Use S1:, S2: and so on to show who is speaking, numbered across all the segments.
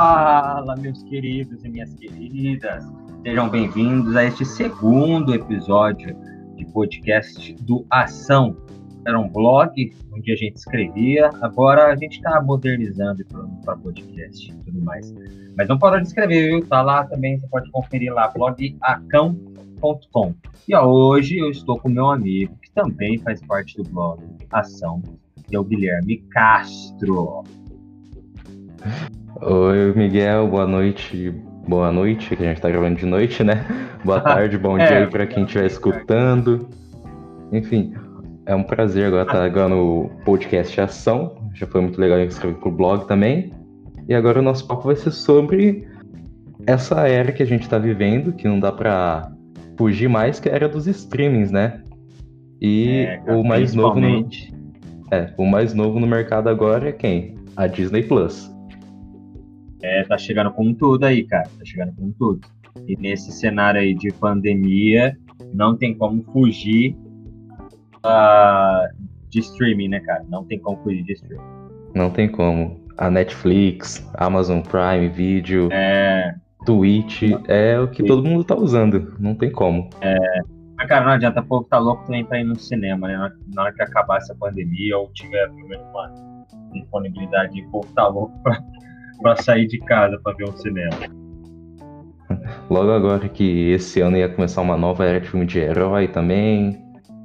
S1: Fala, meus queridos e minhas queridas. Sejam bem-vindos a este segundo episódio de podcast do Ação. Era um blog onde a gente escrevia, agora a gente está modernizando para podcast e tudo mais. Mas não parou de escrever, viu? Tá lá também, você pode conferir lá, blogacão.com. E ó, hoje eu estou com meu amigo, que também faz parte do blog Ação, que é o Guilherme Castro.
S2: Oi, Miguel, boa noite. Boa noite, que a gente tá gravando de noite, né? Boa tarde, bom é, dia aí pra quem estiver escutando. Enfim, é um prazer agora estar agora no podcast Ação. Já foi muito legal escrever pro blog também. E agora o nosso papo vai ser sobre essa era que a gente tá vivendo, que não dá pra fugir mais, que é a era dos streamings, né? E é, o mais novo no... É, o mais novo no mercado agora é quem? A Disney Plus.
S1: É, tá chegando com tudo aí, cara. Tá chegando com tudo. E nesse cenário aí de pandemia, não tem como fugir uh, de streaming, né, cara? Não tem como fugir de streaming.
S2: Não tem como. A Netflix, Amazon Prime Video,
S1: é...
S2: Twitch, é o que todo mundo tá usando. Não tem como.
S1: É... Mas, cara, não adianta, o povo tá louco também pra ir no cinema, né? Na hora que acabar essa pandemia ou tiver filme numa disponibilidade, o povo tá louco pra para sair de casa para ver um cinema.
S2: Logo agora que esse ano ia começar uma nova era de filme de herói também.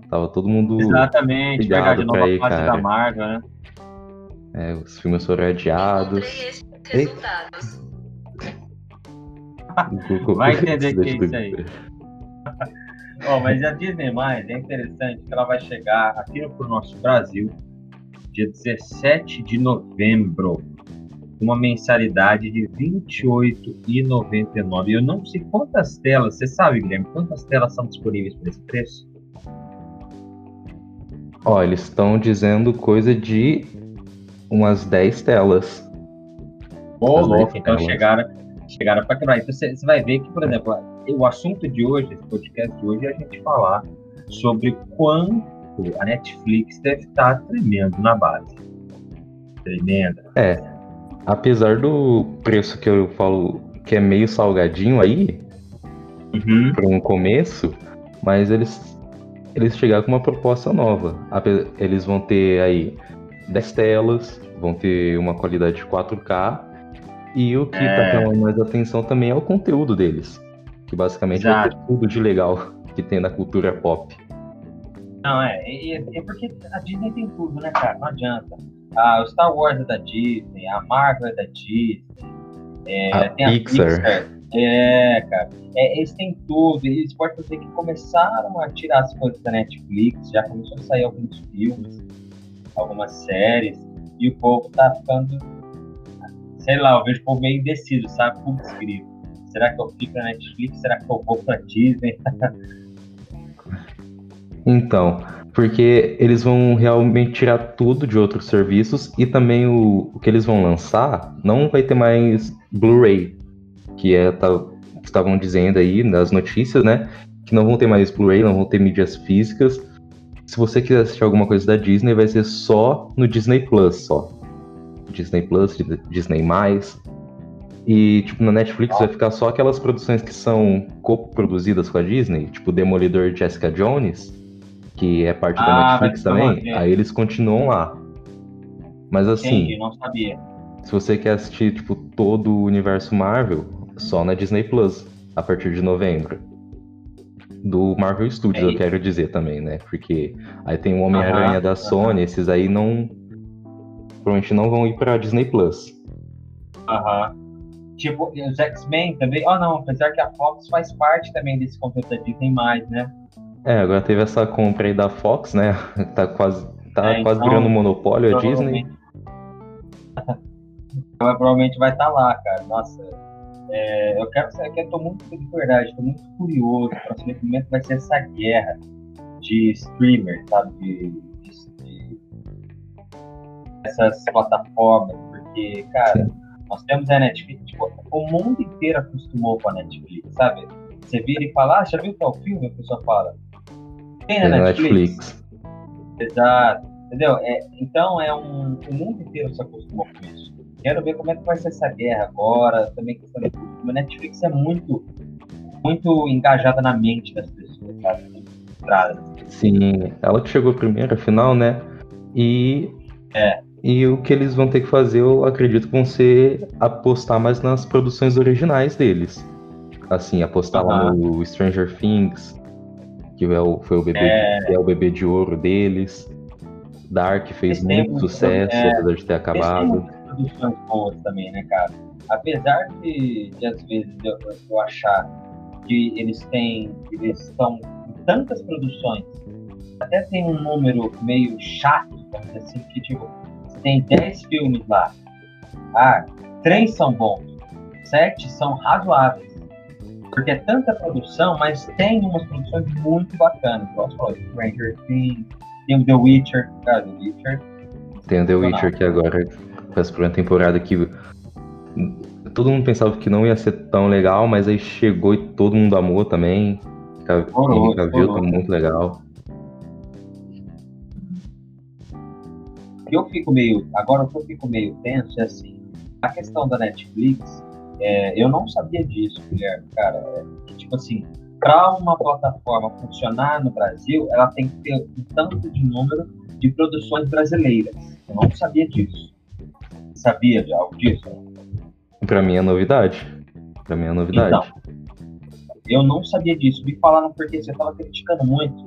S2: Tava todo mundo.
S1: Exatamente, pegar de nova fase da Marvel, né?
S2: É, os filmes foram adiados.
S1: Vai entender que é isso aí. oh, mas a Disney mais é interessante que ela vai chegar aqui no nosso Brasil dia 17 de novembro uma mensalidade de R$ 28,99. Eu não sei quantas telas, você sabe, Guilherme, quantas telas são disponíveis por esse preço?
S2: Ó, eles estão dizendo coisa de umas 10 telas.
S1: Ô, louco, então chegaram, chegaram para quebrar. Então você, você vai ver que, por exemplo, o assunto de hoje, esse podcast de hoje, é a gente falar sobre quanto a Netflix deve estar tremendo na base. Tremenda.
S2: É apesar do preço que eu falo que é meio salgadinho aí, uhum. para um começo, mas eles, eles chegaram com uma proposta nova. Eles vão ter aí 10 telas, vão ter uma qualidade de 4K, e o que tá é... chamando mais atenção também é o conteúdo deles. Que basicamente é tudo de legal que tem na cultura pop.
S1: Não, é, é, é porque a Disney tem tudo, né, cara? Não adianta. A o Star Wars é da Disney, a Marvel é da Disney, é,
S2: a tem Pixar. a Pixar.
S1: É, cara. É, eles têm tudo. Eles podem dizer que começaram a tirar as coisas da Netflix, já começou a sair alguns filmes, algumas séries, e o povo tá ficando. Sei lá, eu vejo o povo meio indeciso, sabe? Como escrito. Será que eu fico na Netflix? Será que eu vou pra Disney?
S2: então, porque eles vão realmente tirar tudo de outros serviços e também o, o que eles vão lançar não vai ter mais Blu-ray, que é tá, estavam dizendo aí nas notícias, né? Que não vão ter mais Blu-ray, não vão ter mídias físicas. Se você quiser assistir alguma coisa da Disney, vai ser só no Disney Plus, só. Disney Plus, Disney+. E, tipo, na Netflix vai ficar só aquelas produções que são co-produzidas com a Disney, tipo Demolidor Jessica Jones, que é parte ah, da Netflix também, aí eles continuam lá. Mas assim,
S1: Entendi, não sabia.
S2: se você quer assistir tipo todo o universo Marvel, só na Disney Plus, a partir de novembro. Do Marvel Studios, é eu quero dizer também, né? Porque aí tem o Homem-Aranha da Sony, esses aí não. Provavelmente não vão ir pra Disney Plus.
S1: Aham. Tipo, os X-Men também. Ah, oh, não, apesar que a Fox faz parte também desse conteúdo da Disney, né?
S2: É, agora teve essa compra aí da Fox, né? Tá quase, tá é, quase então, virando monopólio a Disney.
S1: provavelmente vai estar tá lá, cara. Nossa, é, eu quero saber, eu tô muito, de verdade, tô muito curioso para saber como é que vai ser essa guerra de streamer, sabe? De, de, de essas plataformas, porque, cara, Sim. nós temos a Netflix, tipo, o mundo inteiro acostumou com a Netflix, sabe? Você vira e fala, ah, já viu tal filme? A pessoa fala, tem na, Netflix. Netflix. Exato, Entendeu? É, então é um. O mundo inteiro se acostumou com isso. Quero ver como é que vai ser essa guerra agora. Também questão de A Netflix é muito, muito engajada na mente das pessoas, sabe?
S2: Sim, ela que chegou primeiro, afinal, né? E.
S1: É.
S2: E o que eles vão ter que fazer, eu acredito, vão ser apostar mais nas produções originais deles. Assim, apostar uhum. lá no Stranger Things, que é o, foi o bebê, é... é o bebê de ouro deles. Dark fez muito, muito sucesso, é... apesar de ter acabado.
S1: Tem produções boas também, né, cara? Apesar de, de às vezes eu, eu achar que eles têm, eles estão em tantas produções, até tem um número meio chato, vamos assim, que tipo, tem 10 filmes lá. Ah, três são bons, sete são razoáveis. Porque é tanta produção, mas tem umas produções muito bacanas. Igual você falou, Stranger Things, tem o The Witcher. Cara, The Witcher.
S2: Tem o The Witcher que agora faz por uma temporada que todo mundo pensava que não ia ser tão legal, mas aí chegou e todo mundo amou também. Henry viu tá muito legal.
S1: Eu fico meio. Agora o que eu fico meio tenso é assim. A questão da Netflix, é, eu não sabia disso, Guilherme, cara. É, tipo assim, para uma plataforma funcionar no Brasil, ela tem que ter um tanto de número de produções brasileiras. Eu não sabia disso. Sabia de algo disso?
S2: Para mim é novidade. Para mim é novidade.
S1: Então, eu não sabia disso. Me falaram porque você estava criticando muito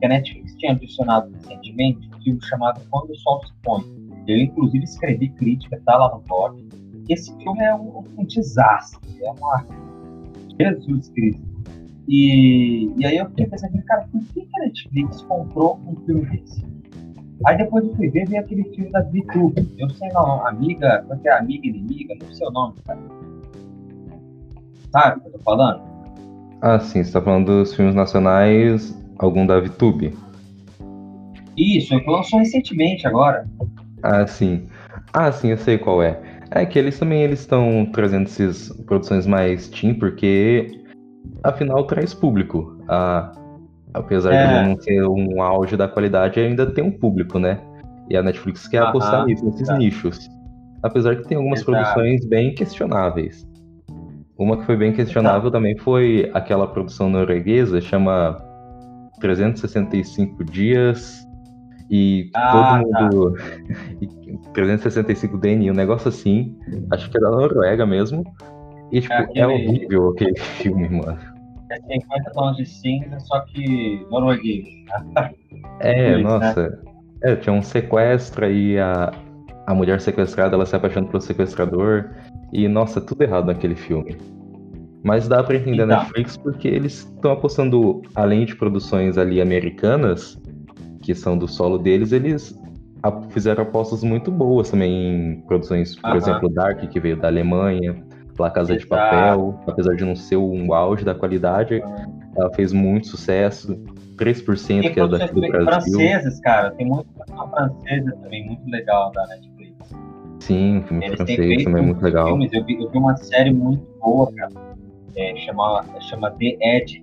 S1: que a Netflix tinha adicionado recentemente um filme chamado Quando o Sol se Põe. Eu, inclusive, escrevi crítica, tá lá no blog. Esse filme é um, um desastre. É uma. Jesus Cristo. E, e aí eu fiquei pensando, cara, por que a Netflix comprou um filme desse? Aí depois eu fui ver, vi aquele filme da VTube. Eu sei não, amiga, é que é? Amiga inimiga? Não sei o nome, cara. Sabe o que eu tô falando?
S2: Ah, sim, você tá falando dos filmes nacionais, algum da VTube.
S1: Isso, que lançou recentemente agora.
S2: Ah, sim. Ah, sim, eu sei qual é. É que eles também eles estão trazendo essas produções mais teen, porque afinal traz público. Ah, apesar é. de não ser um auge da qualidade, ainda tem um público, né? E a Netflix quer apostar nisso, nesses tá. nichos. Apesar que tem algumas Exato. produções bem questionáveis. Uma que foi bem questionável Exato. também foi aquela produção norueguesa, chama 365 Dias e ah, todo mundo. Tá. 365 DNI, um negócio assim. Acho que é da Noruega mesmo. E, tipo, é, aquele... é horrível aquele filme, mano.
S1: É 50 tons de cinza, só que norueguês.
S2: é, Isso, nossa. Né? É, tinha um sequestro aí, a, a mulher sequestrada, ela se apaixona pelo sequestrador. E, nossa, tudo errado naquele filme. Mas dá pra entender então. a Netflix porque eles estão apostando, além de produções ali americanas, que são do solo deles, eles fizeram apostas muito boas também em produções, por -huh. exemplo, Dark, que veio da Alemanha, La Casa Exato. de Papel, apesar de não ser um auge da qualidade, ela fez muito sucesso. 3% e que é daqui do Brasil.
S1: franceses, cara, tem muita produção francesa também, muito legal da Netflix.
S2: Sim, filme Eles francês também é muito legal. Filmes.
S1: Eu vi, eu vi uma série muito boa, cara, é, chama, chama The Edge,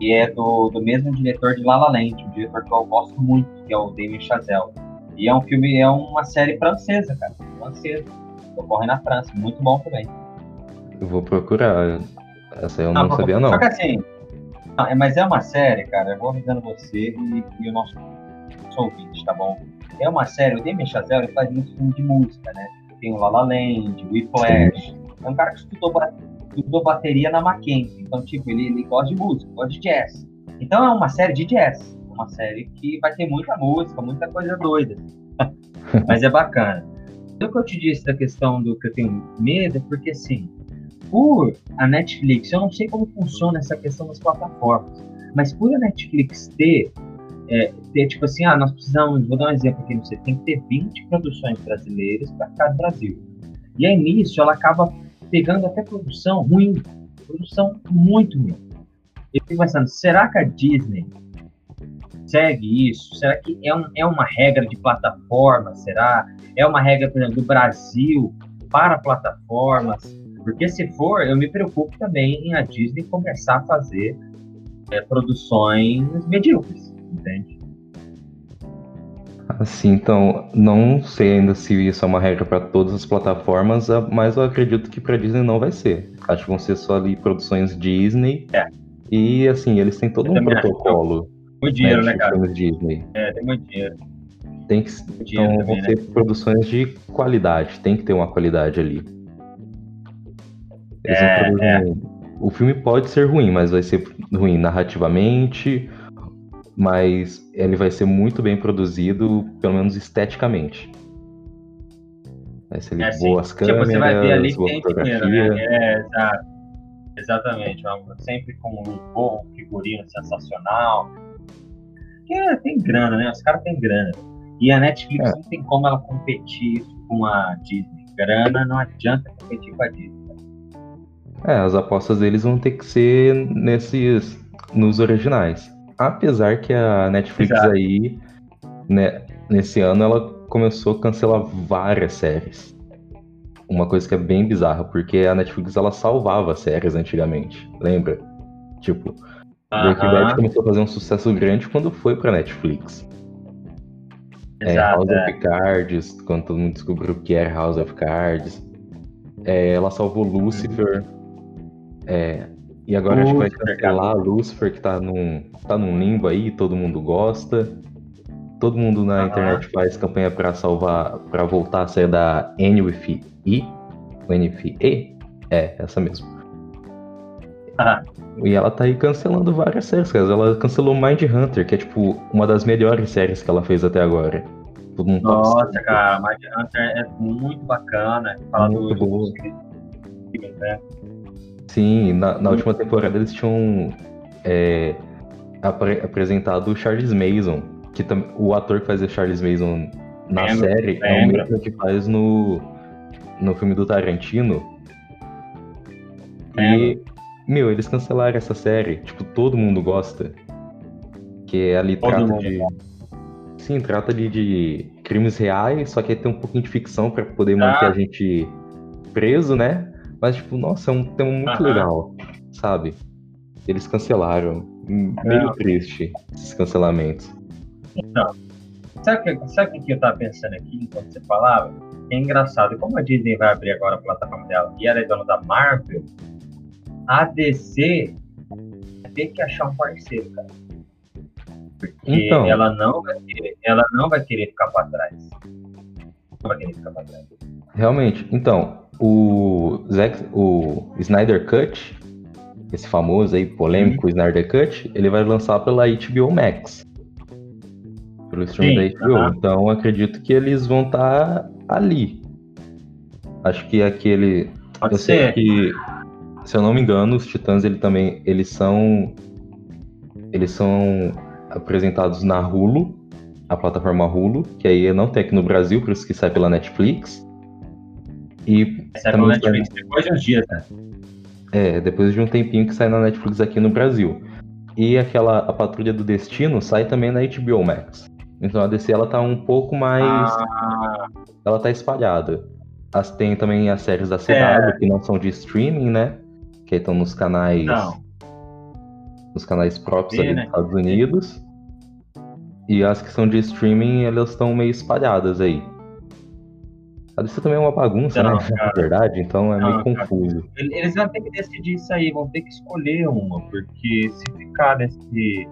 S1: e é do, do mesmo diretor de La La Land, um diretor que eu gosto muito, que é o Damien Chazelle. E é um filme, é uma série francesa, cara, francesa, ocorre na França, muito bom também.
S2: Eu vou procurar, essa eu não, não sabia não.
S1: Só que assim, é, mas é uma série, cara, eu vou avisando você e, e o nosso, ouvinte, tá bom? É uma série, o Damien Chazelle faz muito filme de música, né? Tem o La La Land, o Whiplash, é um cara que estudou estudou bateria na Mackenzie. Então, tipo, ele, ele gosta de música, gosta de jazz. Então é uma série de jazz. Uma série que vai ter muita música, muita coisa doida. Mas é bacana. O que eu te disse da questão do que eu tenho medo é porque, assim, por a Netflix, eu não sei como funciona essa questão das plataformas, mas por a Netflix ter, é, ter tipo assim, ah, nós precisamos, vou dar um exemplo aqui, você tem que ter 20 produções brasileiras para cada Brasil. E aí nisso ela acaba pegando até produção ruim, produção muito ruim. Eu fico pensando, será que a Disney segue isso? Será que é, um, é uma regra de plataforma? Será? É uma regra, por exemplo, do Brasil para plataformas? Porque se for, eu me preocupo também em a Disney começar a fazer é, produções medíocres, entende?
S2: Assim, então, não sei ainda se isso é uma regra para todas as plataformas, ah, mas eu acredito que para Disney não vai ser. Acho que vão ser só ali produções Disney.
S1: É.
S2: E assim, eles têm todo
S1: Eu
S2: um protocolo
S1: Muito dinheiro,
S2: né,
S1: né, cara?
S2: Disney.
S1: É, tem muito dinheiro.
S2: Tem que, então, vão ser produções de qualidade, tem que ter uma qualidade ali. Eles
S1: É,
S2: vão produzir- O filme pode ser ruim, mas vai ser ruim narrativamente, mas ele vai ser muito bem produzido, pelo menos esteticamente. Vai ser
S1: É
S2: boas
S1: tipo,
S2: câmeras,
S1: você vai ver ali
S2: boa
S1: tem dinheiro,
S2: fotografia.
S1: né? É. Exatamente. Sempre com um bom figurino sensacional. Porque tem grana, né? Os caras têm grana. E a Netflix
S2: É.
S1: não tem como ela competir com a Disney. Grana não adianta competir com a Disney.
S2: É, as apostas deles vão ter que ser nesses nos originais. Apesar que a Netflix
S1: Exato.
S2: aí, né, nesse ano ela começou a cancelar várias séries. Uma coisa que é bem bizarra, porque a Netflix ela salvava séries antigamente, lembra? Tipo, Breaking Bad começou a fazer um sucesso grande quando foi pra Netflix. É,
S1: exato.
S2: House
S1: é.
S2: of Cards, quando todo mundo descobriu o que era House of Cards. É, ela salvou Lucifer. É, e agora acho que vai cancelar Lucifer, que tá num, tá num limbo aí, todo mundo gosta. Todo mundo na
S1: Aham.
S2: internet faz campanha pra salvar, pra voltar a sair da NFI. NFE? É, essa mesmo.
S1: Ah,
S2: E ela tá aí cancelando várias séries, cara. Ela cancelou Mind Hunter, que é tipo uma das melhores séries que ela fez até agora. Todo mundo
S1: Nossa, cara, Mind Hunter é muito bacana. Fala
S2: Muito
S1: do,
S2: boa.
S1: né?
S2: Sim, na, na última temporada eles tinham é, apre- apresentado o Charles Mason, que tam- o ator que fazia Charles Mason na
S1: Lembro,
S2: série é o mesmo que faz no, no filme do Tarantino. E, meu, eles cancelaram essa série. Tipo, todo mundo gosta. Que ali
S1: Todo
S2: trata
S1: mundo
S2: de. Sim, trata de, de crimes reais, só que aí tem um pouquinho de ficção pra poder
S1: Tá.
S2: manter a gente preso, né? Mas, tipo, nossa, é um tema muito legal, sabe? Eles cancelaram. Meio
S1: Não.
S2: triste esses cancelamentos.
S1: Sabe o que, sabe que eu tava pensando aqui enquanto você falava? É engraçado, como a Disney vai abrir agora a plataforma dela e ela é dona da Marvel, a DC vai ter que achar um parceiro, cara. Porque
S2: Então.
S1: ela, não vai querer, ela não vai querer ficar pra trás. Não vai querer ficar pra trás.
S2: Realmente, então, o, Zack, o Snyder Cut, esse famoso aí, polêmico Snyder Cut, ele vai lançar pela HBO Max. Pelo streaming
S1: Sim,
S2: da HBO.
S1: aham.
S2: Então, acredito que eles vão estar ali. Acho que aquele.
S1: Pode
S2: eu sei
S1: ser.
S2: que, se eu não me engano, os Titãs ele também, eles são. Eles são apresentados na Hulu, a plataforma Hulu, que aí não tem aqui no Brasil, por isso que sai pela Netflix. E
S1: Essa é
S2: também
S1: pela Netflix depois de uns dias, né?
S2: é, depois de um tempinho que sai na Netflix aqui no Brasil. E aquela A Patrulha do Destino sai também na HBO Max. Então a DC ela tá um pouco mais.
S1: Ah,
S2: Ela tá espalhada. As, tem também as séries da CW,
S1: É.
S2: que não são de streaming, né? Que estão nos canais.
S1: não.
S2: Nos canais próprios ali
S1: né?
S2: dos Estados Unidos. E as que são de streaming, elas estão meio espalhadas aí. A DC também é uma bagunça,
S1: Não,
S2: né?
S1: cara.
S2: Na verdade, então é
S1: Não,
S2: meio
S1: cara.
S2: confuso.
S1: Eles vão ter que decidir isso aí, vão ter que escolher uma, porque se ficar nesse.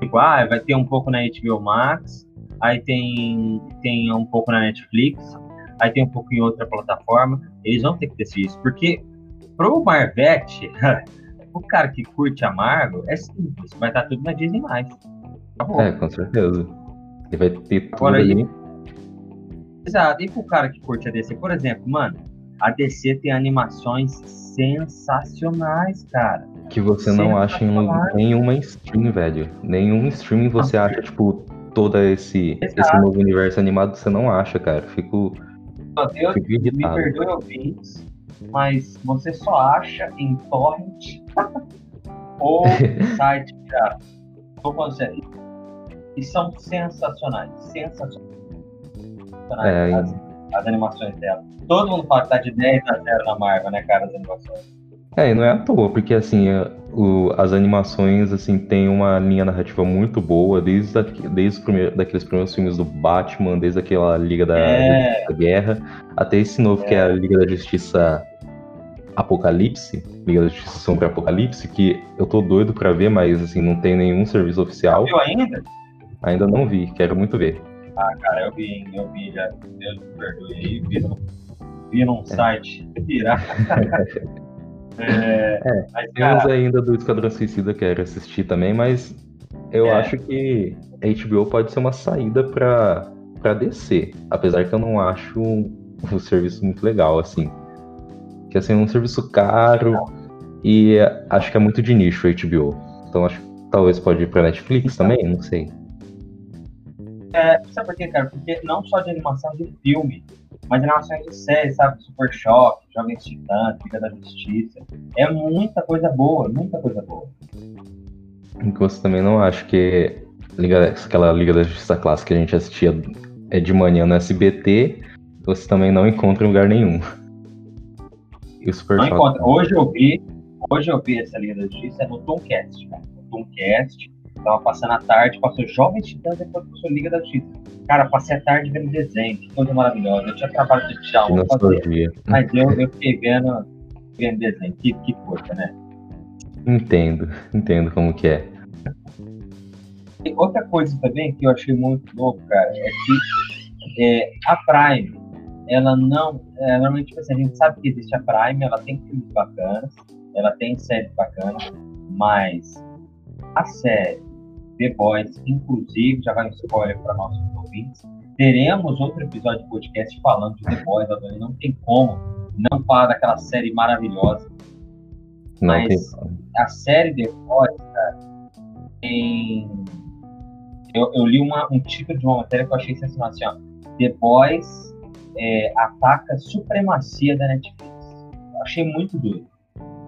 S1: Tipo, ah, vai ter um pouco na HBO Max, aí tem, tem um pouco na Netflix, aí tem um pouco em outra plataforma, eles vão ter que decidir isso, porque pro Marvete, o cara que curte a Marvel, é simples, vai estar tudo na Disney+. Acabou.
S2: É, com certeza. Ele vai ter tudo
S1: Agora aí-
S2: ali.
S1: Exato. E pro cara que curte a DC, por exemplo, mano, a DC tem animações sensacionais, cara.
S2: Que você não acha em nenhuma stream, velho. Nenhum streaming você
S1: Nossa.
S2: acha, tipo, todo esse,
S1: Exato.
S2: esse novo universo animado, você não acha, cara. Fico,
S1: Eu,
S2: fico
S1: me perdoe ouvintes, mas você só acha em torrent ou site sério. E são sensacionais. Sensacionais.
S2: É,
S1: as, as animações dela. Todo mundo fala que tá de 10 a 0 na Marvel, né, cara, as animações.
S2: É, e não é à toa, porque assim, o, as animações assim têm uma linha narrativa muito boa, desde, a, desde os primeiros, daqueles primeiros filmes do Batman, desde aquela Liga da, é. da Guerra, até esse novo é. que é a Liga da Justiça Apocalipse, Liga da Justiça Sombra Apocalipse, que eu tô doido pra ver, mas assim, não tem nenhum serviço oficial.
S1: Viu ainda?
S2: Ainda não vi, quero muito ver.
S1: Ah, cara, eu vi, eu vi já. Deus me perdoe, vi, no, vi num é. site virar.
S2: É, é mas, temos cara... ainda do Esquadrão Suicida que quero assistir também, mas eu é. acho que a HBO pode ser uma saída para para DC, apesar que eu não acho um, um, serviço muito legal assim. Que assim, é um serviço caro e acho que é muito de nicho a HBO. Então acho que talvez pode ir para Netflix também, não sei.
S1: É, sabe por quê, cara? Porque não só de animação de filme, mas animações de série, sabe? Super Choque, Jovens Titãs, Liga da Justiça. É muita coisa boa, muita coisa boa.
S2: Você também não acha que Liga, aquela Liga da Justiça clássica que a gente assistia é de manhã no SBT, você também não encontra em lugar nenhum.
S1: E o Super não Choque. Encontra. Hoje eu vi, hoje eu vi essa Liga da Justiça no Tomcast, cara. No Tomcast, tava passando a tarde, passou Jovens Titãs e depois passou Liga da Justiça. Cara, passei a tarde vendo desenho, que coisa maravilhosa. Eu tinha trabalho de tirar um mas eu, eu fiquei vendo, vendo desenho. Que, que coisa, né?
S2: Entendo, entendo como que é.
S1: E outra coisa também que eu achei muito louco, cara, é que é, a Prime, ela não. É, normalmente, tipo assim, a gente sabe que existe a Prime, ela tem filmes bacanas, ela tem séries bacanas, mas a série The Boys, inclusive, já vai um spoiler para nossos ouvintes. Teremos outro episódio de podcast falando de The Boys, Adoni. Não tem como não falar daquela série maravilhosa. Não Mas tem. a série The Boys, cara, tem. Eu, eu li uma, um título de uma matéria que eu achei sensacional. Assim, ó, The Boys é, ataca a supremacia da Netflix. Eu achei muito doido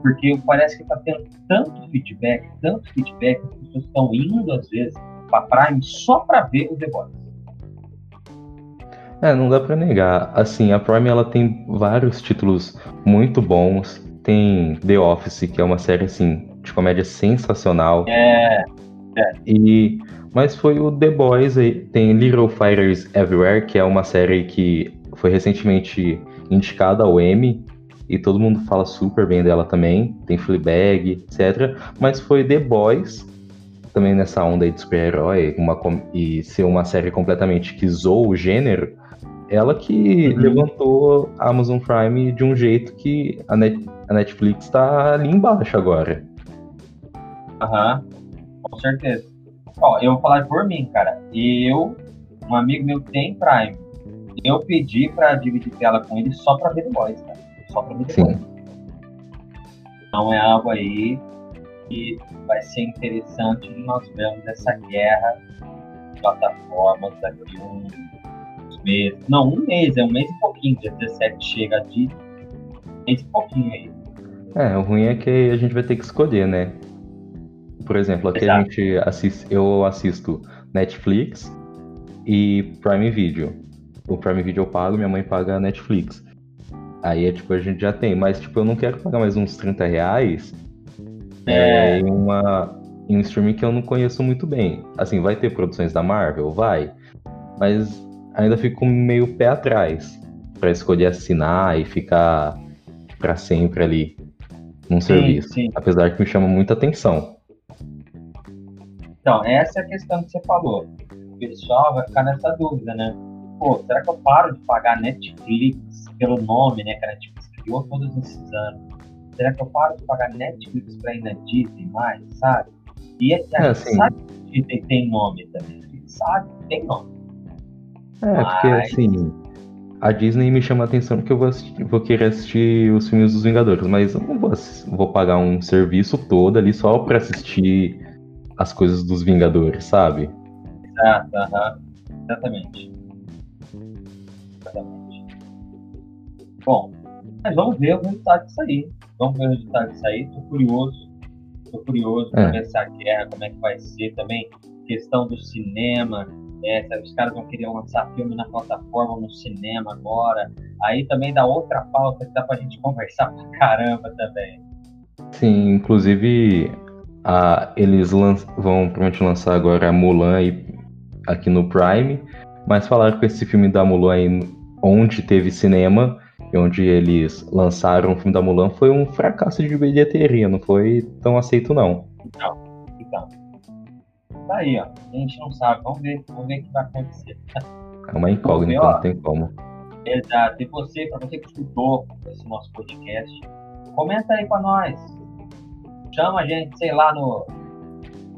S1: porque parece que está tendo tanto feedback, tanto feedback, que as pessoas estão indo às vezes para Prime só para ver o The Boys.
S2: É, não dá para negar. Assim, a Prime ela tem vários títulos muito bons. Tem The Office, que é uma série assim de comédia sensacional.
S1: É. é.
S2: E mas foi o The Boys aí. Tem Little Fighters Everywhere, que é uma série que foi recentemente indicada ao Emmy e todo mundo fala super bem dela também. Tem Fleabag, etc. Mas foi The Boys, também nessa onda aí de super-herói, e ser uma série completamente que zoou o gênero, ela que uhum. levantou a Amazon Prime de um jeito que a, Net, a Netflix tá ali embaixo agora.
S1: Aham, uhum. com certeza. Ó, eu vou falar por mim, cara. Eu, um amigo meu tem Prime. Eu pedi pra dividir tela com ele só pra ver The Boys, cara só para mim Sim. Então é algo aí que vai ser interessante de nós vermos essa guerra de plataformas daqui uns meses. Não, um mês, é um mês e pouquinho, dia 17 chega de um mês e pouquinho aí.
S2: É, o ruim é que a gente vai ter que escolher, né? Por exemplo, aqui Exato. a gente assiste, eu assisto Netflix e Prime Video. O Prime Video eu pago, minha mãe paga a Netflix. Aí é tipo, a gente já tem, mas tipo, eu não quero pagar mais uns 30 reais é. É, em, uma, em um streaming que eu não conheço muito bem. Assim, vai ter produções da Marvel? Vai. Mas ainda fico meio pé atrás para escolher assinar e ficar para sempre ali num sim, serviço. Sim. Apesar que me chama muita atenção.
S1: Então, essa é a questão que você falou. O pessoal vai ficar nessa dúvida, né? Pô, será que eu paro de pagar Netflix pelo nome, né, que a Netflix criou todos esses anos. Será que eu paro de pagar Netflix pra ir na Disney mais, sabe? E a, é, assim, sabe que Disney tem nome também. Gente sabe que tem nome.
S2: É, Mas... porque assim, a Disney me chama a atenção porque eu vou, assistir, vou querer assistir os filmes dos Vingadores, mas eu não vou, vou pagar um serviço todo ali só pra assistir as coisas dos Vingadores, sabe?
S1: Exato, uh -huh. exatamente. Exatamente. Bom, mas vamos ver o resultado disso aí. Vamos ver o resultado disso aí. Tô curioso. Tô curioso é. para ver essa guerra, como é que vai ser também. Questão do cinema. É, os caras vão querer lançar filme na plataforma, no cinema agora. Aí também dá outra pauta que dá pra gente conversar pra caramba também.
S2: Sim, inclusive a, eles lan vão provavelmente lançar agora a Mulan aí, aqui no Prime, mas falaram que esse filme da Mulan aí, onde teve cinema e onde eles lançaram o filme da Mulan foi um fracasso de bilheteria, não foi tão aceito não.
S1: Então, então. Tá aí, ó. A gente não sabe, vamos ver, vamos ver o que vai acontecer.
S2: É uma incógnita, não tem como.
S1: Exato. E você, para você que escutou esse nosso podcast, comenta aí para nós. Chama a gente, sei lá, no.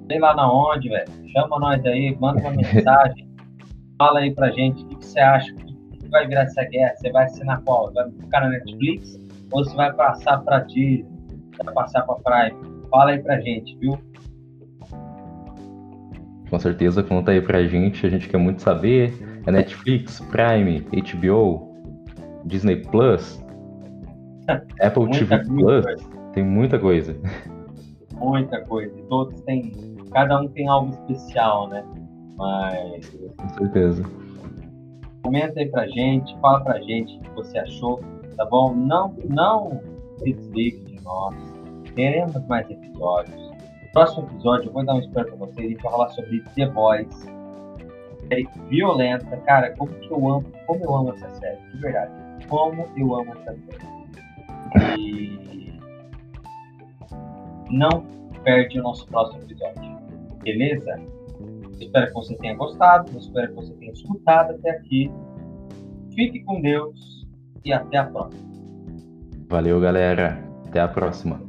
S1: Sei lá na onde, velho. Chama nós aí, manda uma mensagem. Fala aí pra gente o que, que você acha. O que vai virar essa guerra? Você vai assinar qual? Vai ficar na Netflix? Ou você vai passar pra Disney? Vai passar pra Prime? Fala aí pra gente, viu?
S2: Com certeza, conta aí pra gente. A gente quer muito saber. É Netflix, Prime, HBO, Disney Plus, Apple TV Plus. Tem muita coisa
S1: muita coisa. E todos têm. Cada um tem algo especial, né? Mas.
S2: Com certeza.
S1: Comenta aí pra gente, fala pra gente o que você achou, tá bom? Não, não se desligue de nós. Teremos mais episódios. Próximo episódio, eu vou dar um spoiler pra vocês. Vai falar sobre The Boys. Série violenta. Cara, como que eu amo, como eu amo essa série, de verdade. Como eu amo essa série. E não perde o nosso próximo episódio. Beleza? Espero que você tenha gostado, espero que você tenha escutado até aqui. Fique com Deus e até a próxima.
S2: Valeu, galera. Até a próxima.